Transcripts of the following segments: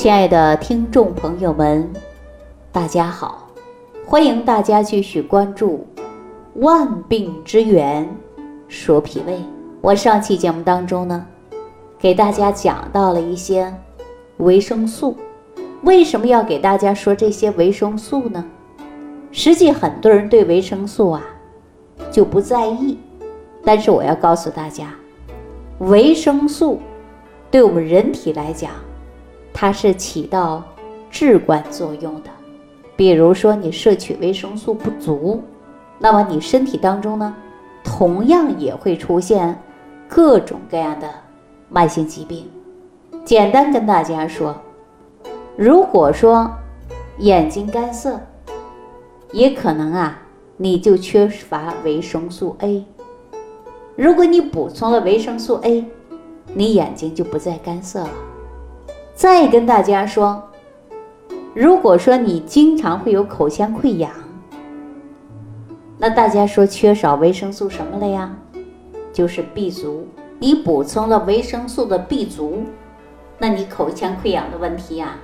亲爱的听众朋友们，大家好！欢迎大家继续关注《万病之源说脾胃》。我上期节目当中呢，给大家讲到了一些维生素。为什么要给大家说这些维生素呢？实际很多人对维生素啊就不在意，但是我要告诉大家，维生素对我们人体来讲，它是起到至关作用的。比如说你摄取维生素不足，那么你身体当中呢，同样也会出现各种各样的慢性疾病。简单跟大家说。如果说眼睛干涩，也可能啊，你就缺乏维生素 A。如果你补充了维生素 A，你眼睛就不再干涩了。再跟大家说，如果说你经常会有口腔溃疡，那大家说缺少维生素什么了呀？就是 B 族。你补充了维生素的 B 族，那你口腔溃疡的问题呀？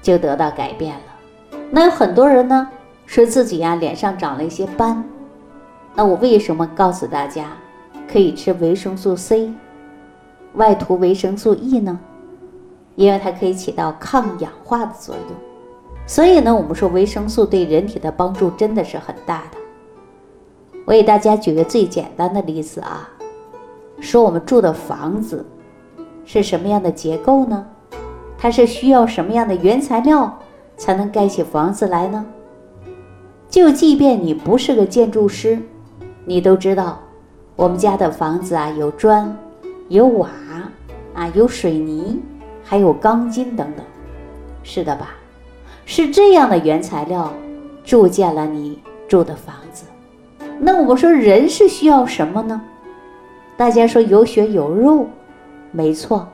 就得到改变了。那有很多人呢，说自己呀脸上长了一些斑。那我为什么告诉大家可以吃维生素 C，外涂维生素 E 呢？因为它可以起到抗氧化的作用。所以呢，我们说维生素对人体的帮助真的是很大的。我给大家举个最简单的例子啊，说我们住的房子是什么样的结构呢？它是需要什么样的原材料才能盖起房子来呢？就即便你不是个建筑师，你都知道，我们家的房子啊，有砖、有瓦啊，有水泥，还有钢筋等等，是的吧？是这样的原材料铸建了你住的房子。那我们说人是需要什么呢？大家说有血有肉，没错。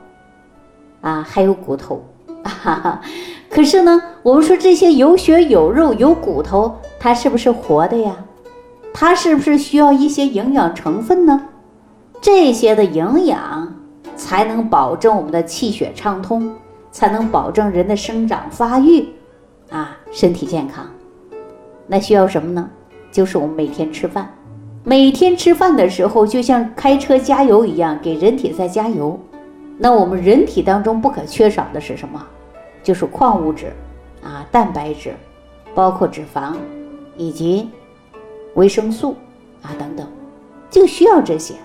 啊，还有骨头，哈哈。可是呢，我们说这些有血有肉有骨头，它是不是活的呀？它是不是需要一些营养成分呢？这些的营养才能保证我们的气血畅通，才能保证人的生长发育，啊，身体健康。那需要什么呢？就是我们每天吃饭，每天吃饭的时候，就像开车加油一样，给人体在加油。那我们人体当中不可缺少的是什么？就是矿物质啊，蛋白质，包括脂肪，以及维生素啊等等，就需要这些。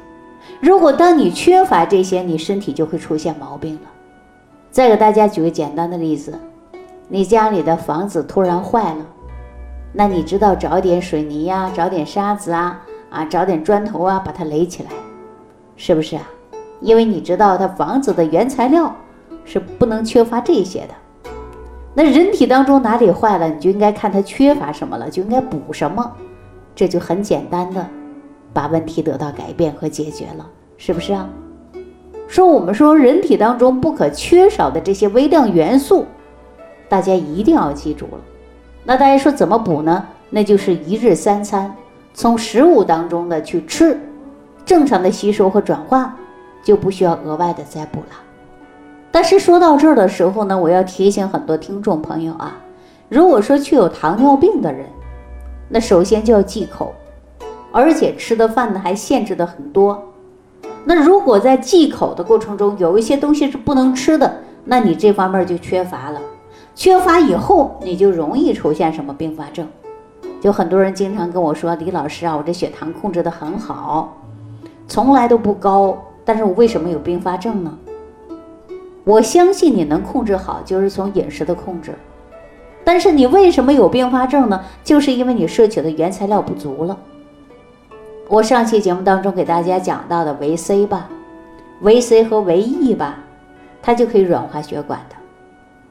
如果当你缺乏这些，你身体就会出现毛病了。再给大家举个简单的例子，你家里的房子突然坏了，那你知道找点水泥呀，找点沙子啊，啊，找点砖头啊，把它垒起来，是不是啊？因为你知道，它房子的原材料是不能缺乏这些的。那人体当中哪里坏了，你就应该看它缺乏什么了，就应该补什么，这就很简单的把问题得到改变和解决了，是不是啊？说我们说人体当中不可缺少的这些微量元素，大家一定要记住了。那大家说怎么补呢？那就是一日三餐，从食物当中的去吃，正常的吸收和转化。就不需要额外的再补了。但是说到这儿的时候呢，我要提醒很多听众朋友啊，如果说具有糖尿病的人，那首先就要忌口，而且吃的饭呢还限制的很多。那如果在忌口的过程中有一些东西是不能吃的，那你这方面就缺乏了。缺乏以后，你就容易出现什么并发症？就很多人经常跟我说：“李老师啊，我这血糖控制的很好，从来都不高。”但是我为什么有并发症呢？我相信你能控制好，就是从饮食的控制。但是你为什么有并发症呢？就是因为你摄取的原材料不足了。我上期节目当中给大家讲到的维 C 吧，维 C 和维 E 吧，它就可以软化血管的。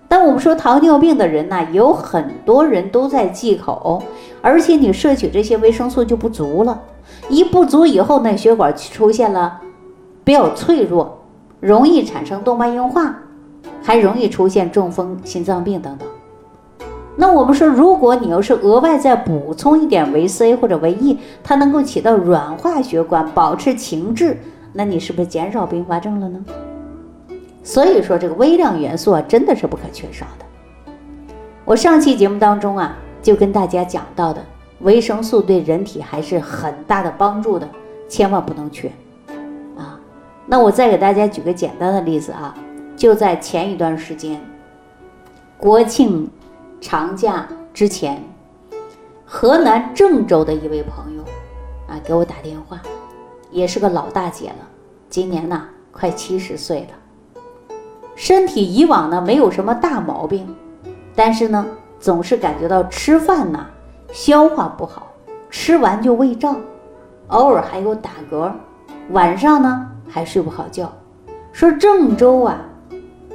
但我们说糖尿病的人呢，有很多人都在忌口，而且你摄取这些维生素就不足了。一不足以后呢，血管出现了。比较脆弱，容易产生动脉硬化，还容易出现中风、心脏病等等。那我们说，如果你要是额外再补充一点维 C 或者维 E，它能够起到软化血管、保持情志，那你是不是减少并发症了呢？所以说这个微量元素啊，真的是不可缺少的。我上期节目当中啊，就跟大家讲到的，维生素对人体还是很大的帮助的，千万不能缺啊。那我再给大家举个简单的例子啊，就在前一段时间，国庆长假之前，河南郑州的一位朋友啊给我打电话，也是个老大姐了，今年呢快七十岁了，身体以往呢没有什么大毛病。但是呢，总是感觉到吃饭呢消化不好，吃完就胃胀，偶尔还有打嗝，晚上呢还睡不好觉。说郑州啊，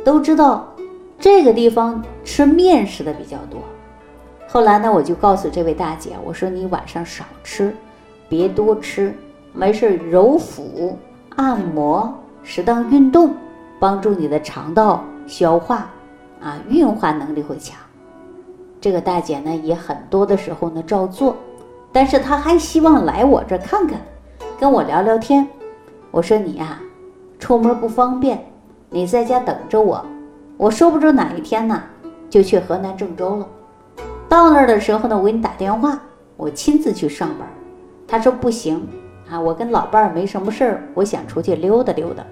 都知道这个地方吃面食的比较多。后来呢，我就告诉这位大姐，我说你晚上少吃，别多吃，没事揉腹、按摩、适当运动，帮助你的肠道消化。啊，运化能力会强。这个大姐呢，也很多的时候呢照做，但是她还希望来我这看看，跟我聊聊天。我说你呀，出门不方便，你在家等着我。我说不准哪一天呢，就去河南郑州了。到那儿的时候呢，我给你打电话，我亲自去上班。他说不行啊，我跟老伴儿没什么事儿，我想出去溜达溜达。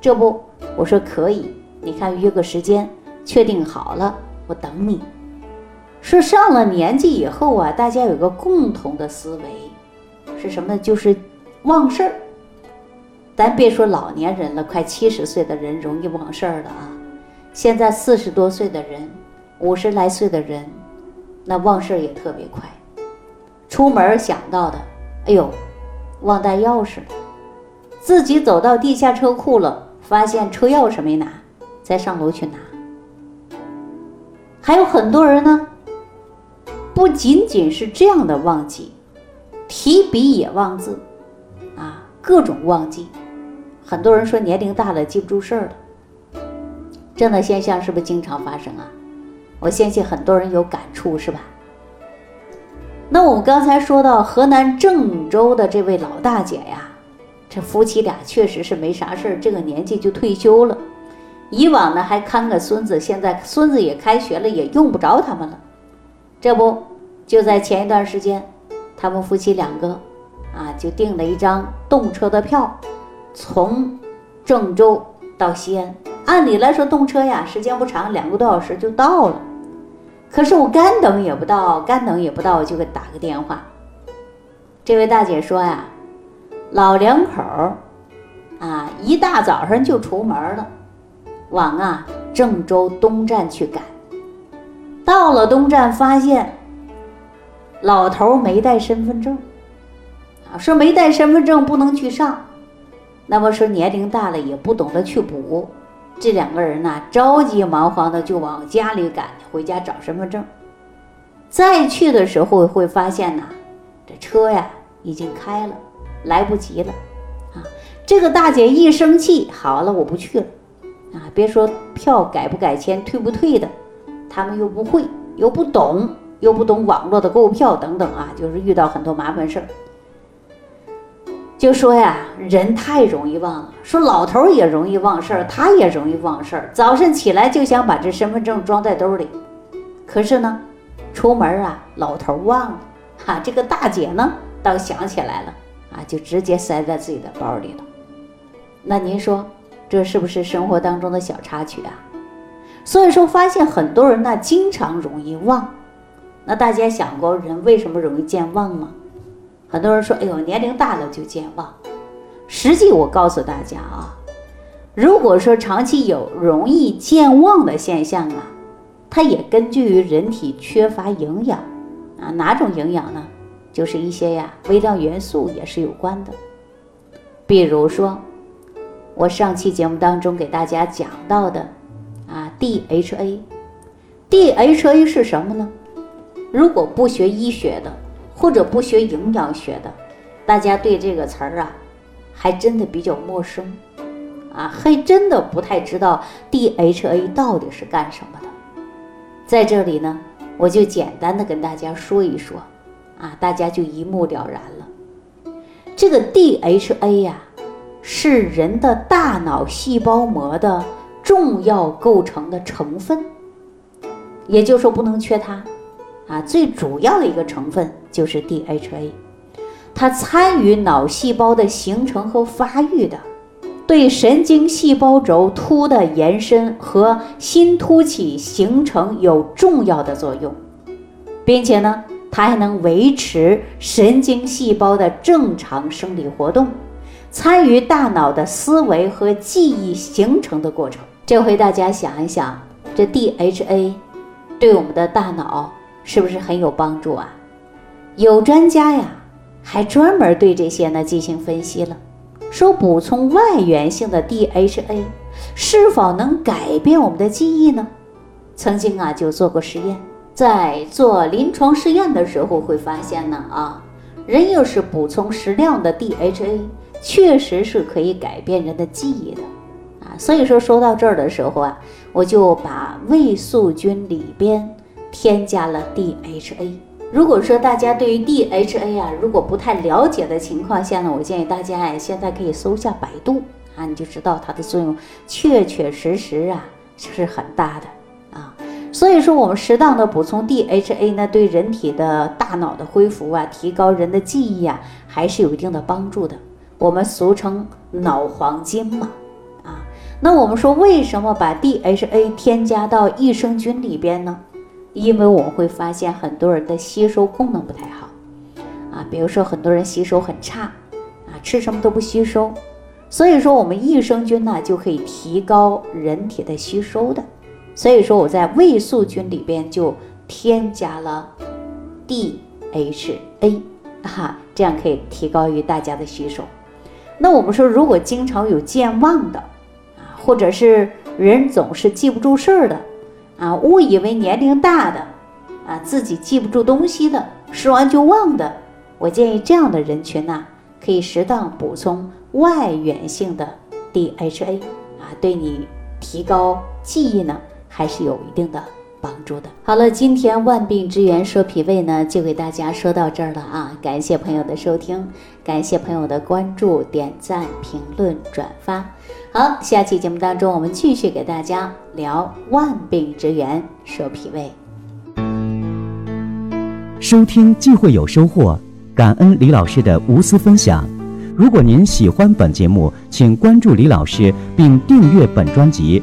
这不，我说可以，你看约个时间。确定好了，我等你。说上了年纪以后啊，大家有个共同的思维，是什么？就是忘事儿。咱别说老年人了，快七十岁的人容易忘事儿了啊。现在四十多岁的人，五十来岁的人，那忘事儿也特别快。出门想到的，哎呦，忘带钥匙了。自己走到地下车库了，发现车钥匙没拿，再上楼去拿。还有很多人呢，不仅仅是这样的忘记，提笔也忘字，啊，各种忘记。很多人说年龄大了记不住事儿了，这样的现象是不是经常发生啊？我相信很多人有感触，是吧？那我们刚才说到河南郑州的这位老大姐呀，这夫妻俩确实是没啥事儿，这个年纪就退休了。以往呢还看个孙子，现在孙子也开学了，也用不着他们了。这不就在前一段时间，他们夫妻两个啊就订了一张动车的票，从郑州到西安。按理来说动车呀时间不长，两个多小时就到了。可是我干等也不到，干等也不到，就给打个电话。这位大姐说呀，老两口啊一大早上就出门了。往啊郑州东站去赶，到了东站发现老头没带身份证，啊说没带身份证不能去上，那么说年龄大了也不懂得去补，这两个人呢着急忙慌的就往家里赶，回家找身份证。再去的时候会发现呐，这车呀已经开了，来不及了，啊这个大姐一生气，好了我不去了。啊，别说票改不改签、退不退的，他们又不会，又不懂，又不懂网络的购票等等啊，就是遇到很多麻烦事儿。就说呀，人太容易忘了，说老头也容易忘事儿，他也容易忘事儿。早晨起来就想把这身份证装在兜里，可是呢，出门啊，老头忘了，哈，这个大姐呢倒想起来了，啊，就直接塞在自己的包里了。那您说？这是不是生活当中的小插曲啊？所以说，发现很多人呢，经常容易忘。那大家想过，人为什么容易健忘吗？很多人说：“哎呦，年龄大了就健忘。”实际我告诉大家啊，如果说长期有容易健忘的现象啊，它也根据于人体缺乏营养啊，哪种营养呢？就是一些呀微量元素也是有关的，比如说。我上期节目当中给大家讲到的，啊，DHA，DHA 是什么呢？如果不学医学的，或者不学营养学的，大家对这个词儿啊，还真的比较陌生，啊，还真的不太知道 DHA 到底是干什么的。在这里呢，我就简单的跟大家说一说，啊，大家就一目了然了。这个 DHA 呀。是人的大脑细胞膜的重要构成的成分，也就是说不能缺它啊。最主要的一个成分就是 DHA，它参与脑细胞的形成和发育的，对神经细胞轴突的延伸和新突起形成有重要的作用，并且呢，它还能维持神经细胞的正常生理活动。参与大脑的思维和记忆形成的过程。这回大家想一想，这 DHA 对我们的大脑是不是很有帮助啊？有专家呀，还专门对这些呢进行分析了，说补充外源性的 DHA 是否能改变我们的记忆呢？曾经啊就做过实验，在做临床试验的时候会发现呢啊，人要是补充适量的 DHA。确实是可以改变人的记忆的，啊，所以说说到这儿的时候啊，我就把胃素菌里边添加了 DHA。如果说大家对于 DHA 啊，如果不太了解的情况下呢，我建议大家哎，现在可以搜一下百度啊，你就知道它的作用确确实实啊是很大的啊。所以说我们适当的补充 DHA 呢，对人体的大脑的恢复啊，提高人的记忆啊，还是有一定的帮助的。我们俗称脑黄金嘛，啊，那我们说为什么把 DHA 添加到益生菌里边呢？因为我们会发现很多人的吸收功能不太好，啊，比如说很多人吸收很差，啊，吃什么都不吸收，所以说我们益生菌呢就可以提高人体的吸收的，所以说我在胃素菌里边就添加了 DHA，哈，这样可以提高于大家的吸收。那我们说，如果经常有健忘的，啊，或者是人总是记不住事儿的，啊，误以为年龄大的，啊，自己记不住东西的，说完就忘的，我建议这样的人群呢，可以适当补充外源性的 DHA，啊，对你提高记忆呢，还是有一定的。帮助的。好了，今天万病之源说脾胃呢，就给大家说到这儿了啊！感谢朋友的收听，感谢朋友的关注、点赞、评论、转发。好，下期节目当中，我们继续给大家聊万病之源说脾胃。收听既会有收获，感恩李老师的无私分享。如果您喜欢本节目，请关注李老师并订阅本专辑。